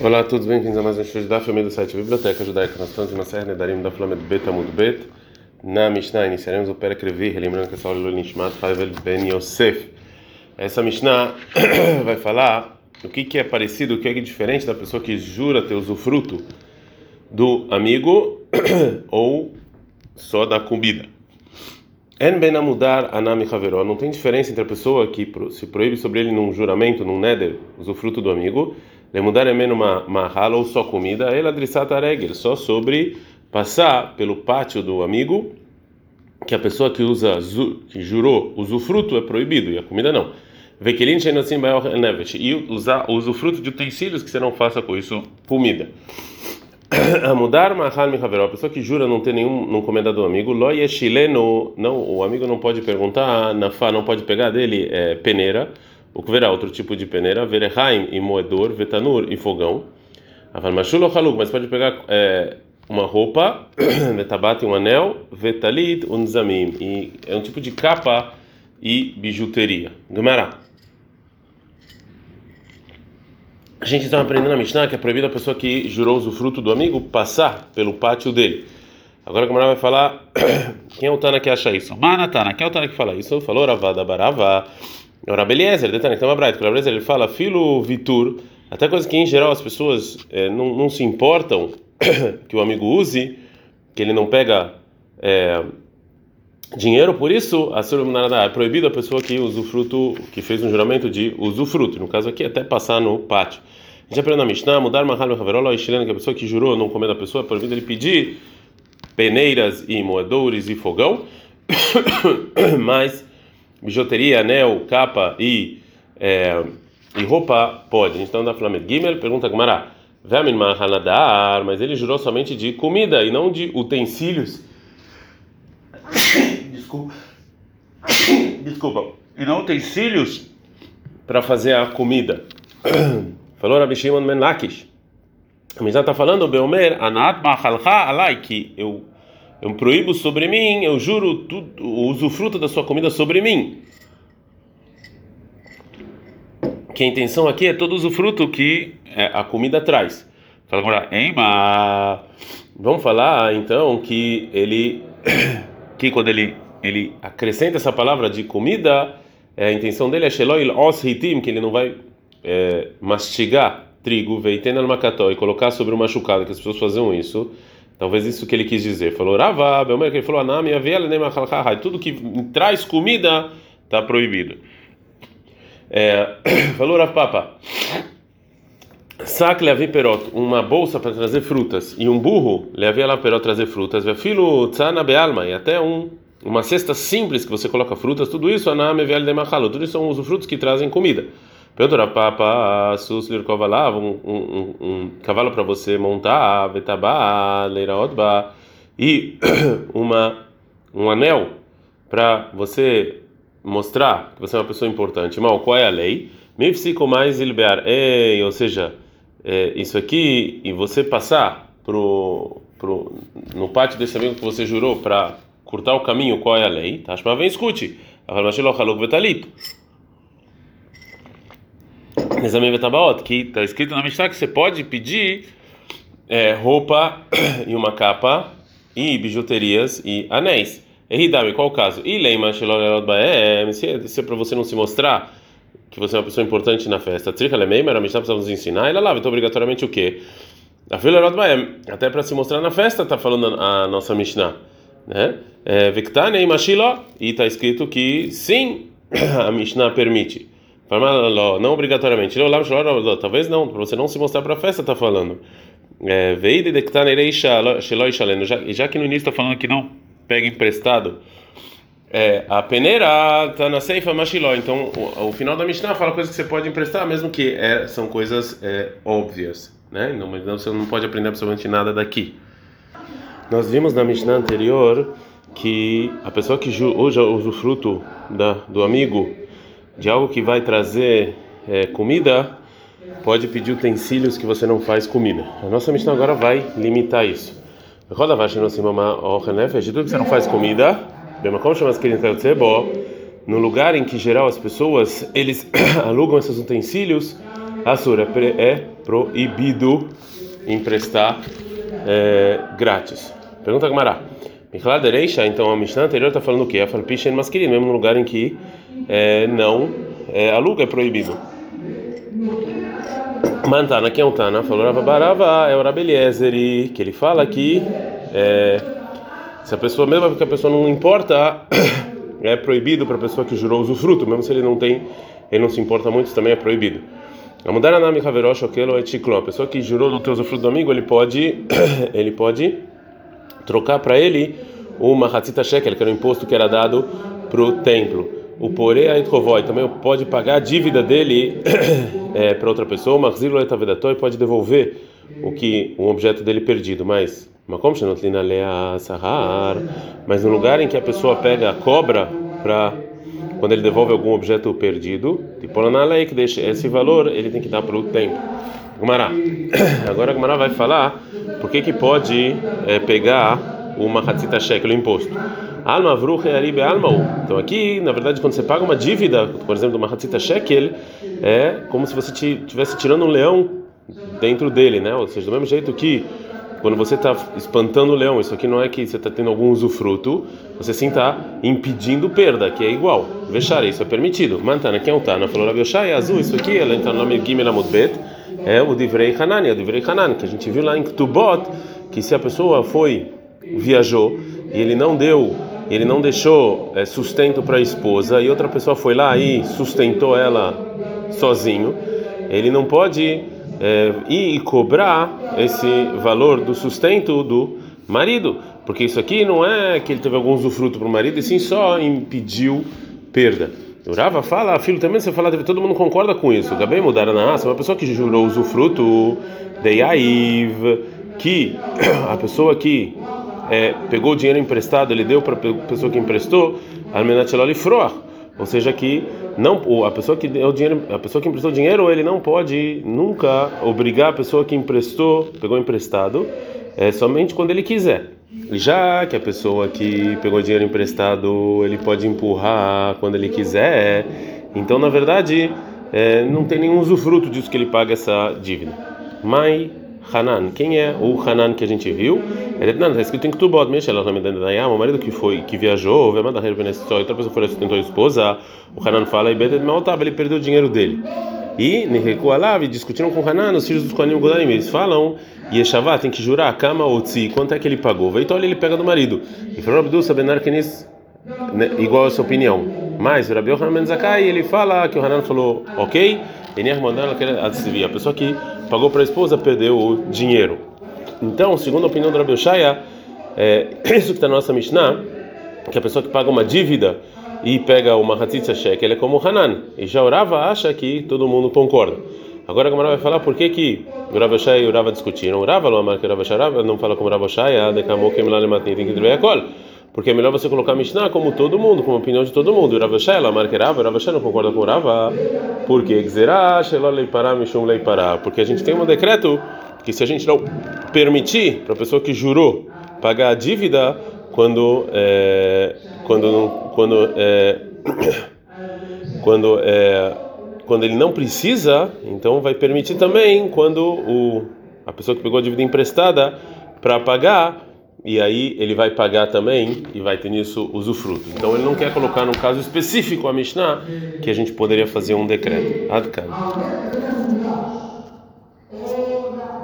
Olá a todos, bem-vindos a mais um estudo da família do site Biblioteca Judaica. Nós estamos na série Nedarim da Flama de Bet Bet. Na Mishnah iniciaremos o Perek Revi, lembrando que essa aula é Nishmat Faivel Ben Yosef. Essa Mishnah vai falar o que, que é parecido, o que é diferente da pessoa que jura ter usufruto do amigo ou só da comida. En ben amudar anami haveró. Não tem diferença entre a pessoa que se proíbe sobre ele num juramento, num neder, usufruto do amigo, lemudar é menos uma mahal ou só comida, ela adrissata regel, só sobre passar pelo pátio do amigo, que a pessoa que usa que jurou usufruto é proibido e a comida não. Vekelin shenosim nevesh e usar usufruto de utensílios que você não faça com isso comida. A mudar mahal mihaveró, a pessoa que jura não ter nenhum não comenda do amigo, lo chileno, não, o amigo não pode perguntar, não pode pegar dele é, peneira, o que verá outro tipo de peneira, verehaim e moedor, vetanur e fogão. Mas pode pegar é, uma roupa, vetabat um anel, vetalit um zamim, e é um tipo de capa e bijuteria. Gemara. A gente está aprendendo na Mishnah que é proibido a pessoa que jurou usufruto do amigo passar pelo pátio dele. Agora a Gemara vai falar quem é o Tana que acha isso? Manatana, quem é o Tana que fala isso? Falou Ravada Barava. É o Rabeliezer, Detana, então Abraita, o Rabeliezer ele fala filo vitur, até coisas que em geral as pessoas é, não, não se importam que o amigo use, que ele não pega é, dinheiro, por isso a é proibido a pessoa que usufruto, que fez um juramento de usufruto, no caso aqui até passar no pátio. A gente aprende na Mishnah, mudar mahalo haverola que a pessoa que jurou não comer da pessoa, é proibido ele pedir peneiras e moedores e fogão, mas bijuteria, anel, capa e, é, e roupa pode. A gente está na Flamengo Gimel, pergunta Gmará, Vemin mahanadar, mas ele jurou somente de comida e não de utensílios. Desculpa. Desculpa. E não utensílios para fazer a comida. Falou Rabi Shimon Ben Lakish. A Mizah está falando, Beomer, Anat Machalcha Alai, que eu, eu proíbo sobre mim, eu juro tudo, o usufruto da sua comida sobre mim. Que a intenção aqui é todo usufruto que é, a comida traz. Fala agora, Eima. Vamos falar então que ele, que quando ele ele acrescenta essa palavra de comida, é, a intenção dele é Sheloil os hitim, que ele não vai é, mastigar trigo, veiten al makató, e colocar sobre o machucado, que as pessoas faziam isso. Talvez isso que ele quis dizer. Falou Rava, Belmer, que ele falou Anami, Aviel, tudo que traz comida está proibido. É, falou Rav Papa. Sac levi perot, uma bolsa para trazer frutas, e um burro levi lá perot trazer frutas, filo tzana bealma, e até um uma cesta simples que você coloca frutas, tudo isso aname vel de machalo, tudo isso são os frutos que trazem comida. Pedro papa sus lirkova um, um, um cavalo para você montar, vetaba leiraotba e uma um anel para você mostrar que você é uma pessoa importante. Mal, qual é a lei? Mifsico mais ilbear, ei, ou seja, é, isso aqui e você passar pro, pro no pátio desse amigo que você jurou para cortar o caminho, qual é a lei? Tashma vem escute. Exame Betabaot, que está escrito na Mishnah que você pode pedir é, roupa e uma capa e bijuterias e anéis. Eridami, qual o caso? E leima se é para você não se mostrar que você é uma pessoa importante na festa. Tricha lemeima, a Mishnah precisa nos ensinar. Ela lava, então obrigatoriamente o quê? A filha até para se mostrar na festa, está falando a nossa Mishnah? É, Viktane Mashilo, e está escrito que sim, a Mishnah permite. Não obrigatoriamente. Talvez não, para você não se mostrar para a festa, está falando. É, Veide de já que no início está falando que não pega emprestado. É, a peneira está na Seifa Mashiló. Então, o, final da Mishnah fala coisas que você pode emprestar, mesmo que é, são coisas é, óbvias. Né? Não, mas você não pode aprender absolutamente nada daqui. Nós vimos na Mishnah anterior que a pessoa que usa o usufruto da, do amigo de algo que vai trazer é, comida pode pedir utensílios que você não faz comida. A nossa Mishnah agora vai limitar isso. Roda vai no de tudo que você não faz comida, no lugar em que geral as pessoas eles alugam esses utensílios, a sura é proibido emprestar é, grátis. Pergunta Gamara. Dereisha, então a Mishnah anterior está falando o quê? A Falpisha masculino, mesmo no lugar em que é, não é, aluga é proibido. Mantana, quem é um Tana? Falou Rava Barava, é o Rabeliezer, que ele fala que é, se a pessoa, mesmo que a pessoa não importa, é proibido para a pessoa que jurou usufruto, mesmo se ele não tem, ele não se importa muito, também é proibido. A mudar nome Haverosh Okelo é Ticló. A pessoa que jurou no teu usufruto do amigo, ele pode, ele pode trocar para ele uma Hatzita Shekel, que era o imposto que era dado para o templo. O Poré Aitrovoi também pode pagar a dívida dele é, para outra pessoa. O Marzilo Etavedatoi pode devolver o que um objeto dele perdido, mas mas no lugar em que a pessoa pega a cobra para quando ele devolve algum objeto perdido, tipo na lei que deixa esse valor, ele tem que dar para o tempo. Gumará. Agora Gumará vai falar por que que pode é, pegar uma hatzita shekel, o imposto. Alma vruche aribe alma. Então aqui, na verdade, quando você paga uma dívida, por exemplo, uma hatzita shekel, é como se você estivesse tirando um leão dentro dele, né? Ou seja, do mesmo jeito que quando você está espantando o leão, isso aqui não é que você está tendo algum usufruto, você sim está impedindo perda, que é igual. Vexar, isso é permitido. Mantana, quem é o Tana? Falou, Rabiosha é azul, isso aqui, ela entra no nome Gimel Amudbet, é o Divrei Hanan, é o Divrei Hanan, que a gente viu lá em Ktubot, que se a pessoa foi, viajou, e ele não deu, ele não deixou é, sustento para a esposa, e outra pessoa foi lá e sustentou ela sozinho, ele não pode é, e cobrar esse valor do sustento do marido, porque isso aqui não é que ele teve algum usufruto para o marido, e sim só impediu perda. O Rava fala, filho, também você fala, todo mundo concorda com isso. Gabem mudar na raça, uma pessoa que jurou usufruto de Yaiv, que a pessoa que é, pegou o dinheiro emprestado, ele deu para a pessoa que emprestou, Almenateloli Froach ou seja, que não a pessoa que deu dinheiro, a pessoa que emprestou dinheiro, ele não pode nunca obrigar a pessoa que emprestou, pegou emprestado, é somente quando ele quiser. Já que a pessoa que pegou dinheiro emprestado, ele pode empurrar quando ele quiser. Então, na verdade, é, não tem nenhum usufruto disso que ele paga essa dívida. Mas Hanan. Quem é o Hanan que a gente viu? Não está escrito em Ktubot, Meshel, o marido que foi que viajou, outra pessoa foi sustentou a esposa. O Hanan fala e ele perdeu o dinheiro dele. E Neheku Alav discutiram com Hanan, os filhos dos Kohanim Godanim, eles falam Yeshavá tem que jurar Kama ou Tzi, quanto é que ele pagou? Então ele pega do marido. E falou Abdul Sabenar Kenis igual a sua opinião. Mas Rabi Yohanan Zakai, ele fala que o Hanan falou, ok, a pessoa que pagou para a esposa perdeu o dinheiro. Então, segundo a opinião do Rabi Shaya, é isso que está na nossa Mishnah, que a pessoa que paga uma dívida e pega uma Shek, ele é como Hanan. E já o Rava acha que todo mundo concorda. Agora a Gamara vai falar por que que Rav Shaya e o Rava discutiram. Rava, o Rava Shaya, não fala como Rav Shaya, decamou que tem que dizer a col porque é melhor você colocar Mishnah como todo mundo, como a opinião de todo mundo. Rav Shai, ela marca Rav, Rav Shai não concorda com Rava. Por quê? Porque a gente tem um decreto que se a gente não permitir para a pessoa que jurou pagar a dívida quando é, quando quando é, quando é, quando ele não precisa, então vai permitir também quando o a pessoa que pegou a dívida emprestada para pagar e aí ele vai pagar também e vai ter nisso usufruto. Então ele não quer colocar num caso específico a Mishnah que a gente poderia fazer um decreto. Adkan.